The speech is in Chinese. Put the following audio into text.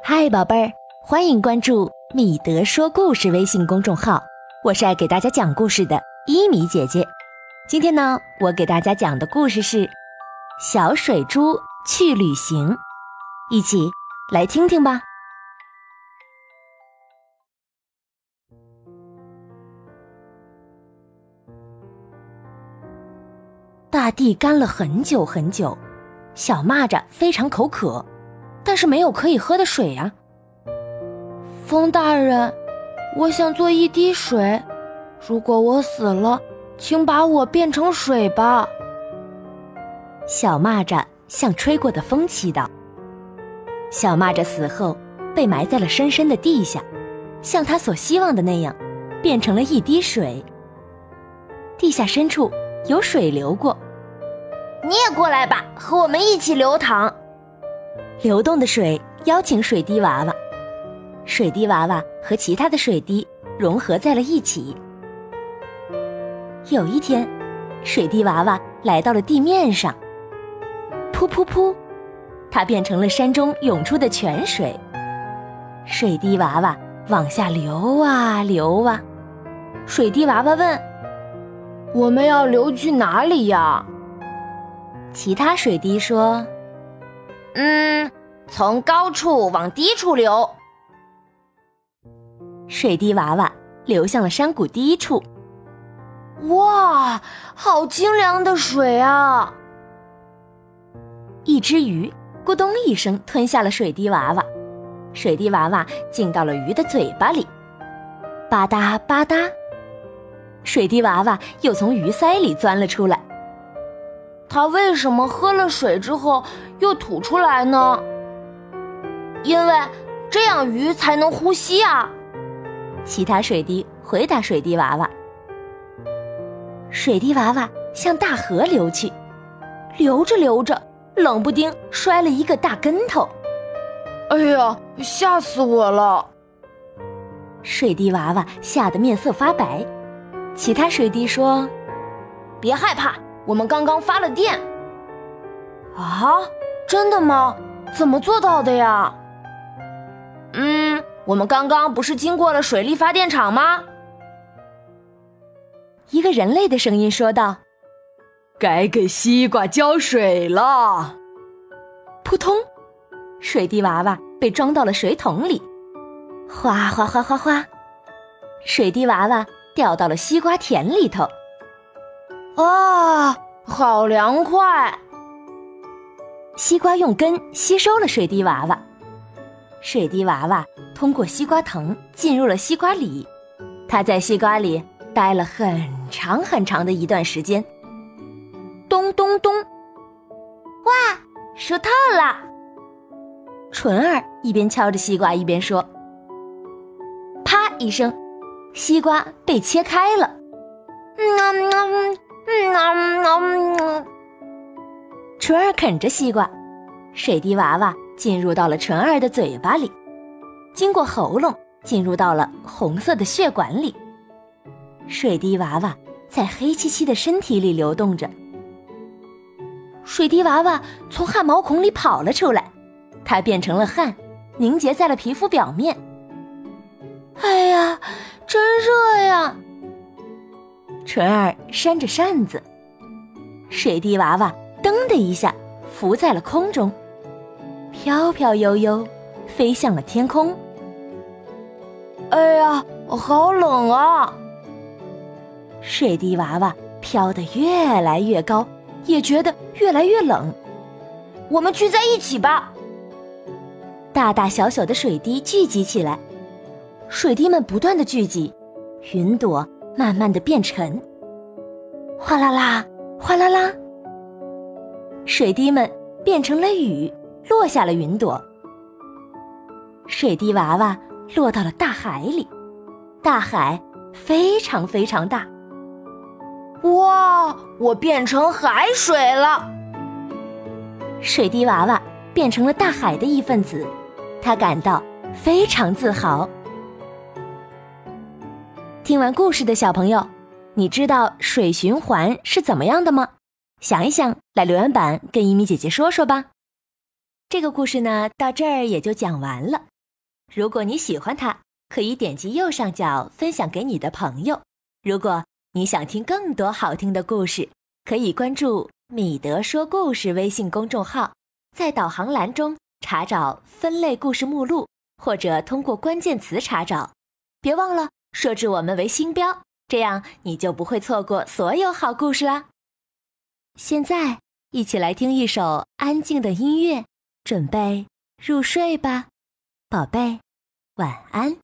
嗨，宝贝儿，欢迎关注米德说故事微信公众号，我是爱给大家讲故事的伊米姐姐。今天呢，我给大家讲的故事是《小水珠去旅行》，一起来听听吧。大地干了很久很久，小蚂蚱非常口渴。但是没有可以喝的水呀，风大人，我想做一滴水，如果我死了，请把我变成水吧。小蚂蚱向吹过的风祈祷。小蚂蚱死后被埋在了深深的地下，像他所希望的那样，变成了一滴水。地下深处有水流过，你也过来吧，和我们一起流淌。流动的水邀请水滴娃娃，水滴娃娃和其他的水滴融合在了一起。有一天，水滴娃娃来到了地面上，噗噗噗，它变成了山中涌出的泉水。水滴娃娃往下流啊流啊，水滴娃娃问：“我们要流去哪里呀？”其他水滴说。嗯，从高处往低处流。水滴娃娃流向了山谷低处。哇，好清凉的水啊！一只鱼咕咚一声吞下了水滴娃娃，水滴娃娃进到了鱼的嘴巴里，吧嗒吧嗒，水滴娃娃又从鱼鳃里钻了出来。它为什么喝了水之后又吐出来呢？因为这样鱼才能呼吸啊！其他水滴回答水滴娃娃。水滴娃娃向大河流去，流着流着，冷不丁摔了一个大跟头。哎呀，吓死我了！水滴娃娃吓得面色发白。其他水滴说：“别害怕。”我们刚刚发了电，啊，真的吗？怎么做到的呀？嗯，我们刚刚不是经过了水力发电厂吗？一个人类的声音说道：“该给西瓜浇水了。”扑通，水滴娃娃被装到了水桶里，哗哗哗哗哗，水滴娃娃掉到了西瓜田里头。啊，好凉快！西瓜用根吸收了水滴娃娃，水滴娃娃通过西瓜藤进入了西瓜里，它在西瓜里待了很长很长的一段时间。咚咚咚！哇，熟透了！纯儿一边敲着西瓜一边说：“啪一声，西瓜被切开了。”嗯嗯。嗯嗯嗯嗯，纯儿啃着西瓜，水滴娃娃进入到了纯儿的嘴巴里，经过喉咙进入到了红色的血管里。水滴娃娃在黑漆漆的身体里流动着。水滴娃娃从汗毛孔里跑了出来，它变成了汗，凝结在了皮肤表面。哎呀，真热呀！纯儿扇着扇子，水滴娃娃噔的一下浮在了空中，飘飘悠悠飞向了天空。哎呀，好冷啊！水滴娃娃飘得越来越高，也觉得越来越冷。我们聚在一起吧！大大小小的水滴聚集起来，水滴们不断的聚集，云朵。慢慢的变沉，哗啦啦，哗啦啦，水滴们变成了雨，落下了云朵。水滴娃娃落到了大海里，大海非常非常大。哇，我变成海水了！水滴娃娃变成了大海的一份子，他感到非常自豪。听完故事的小朋友，你知道水循环是怎么样的吗？想一想，来留言板跟一米姐姐说说吧。这个故事呢，到这儿也就讲完了。如果你喜欢它，可以点击右上角分享给你的朋友。如果你想听更多好听的故事，可以关注“米德说故事”微信公众号，在导航栏中查找分类故事目录，或者通过关键词查找。别忘了设置我们为星标，这样你就不会错过所有好故事啦。现在，一起来听一首安静的音乐，准备入睡吧，宝贝，晚安。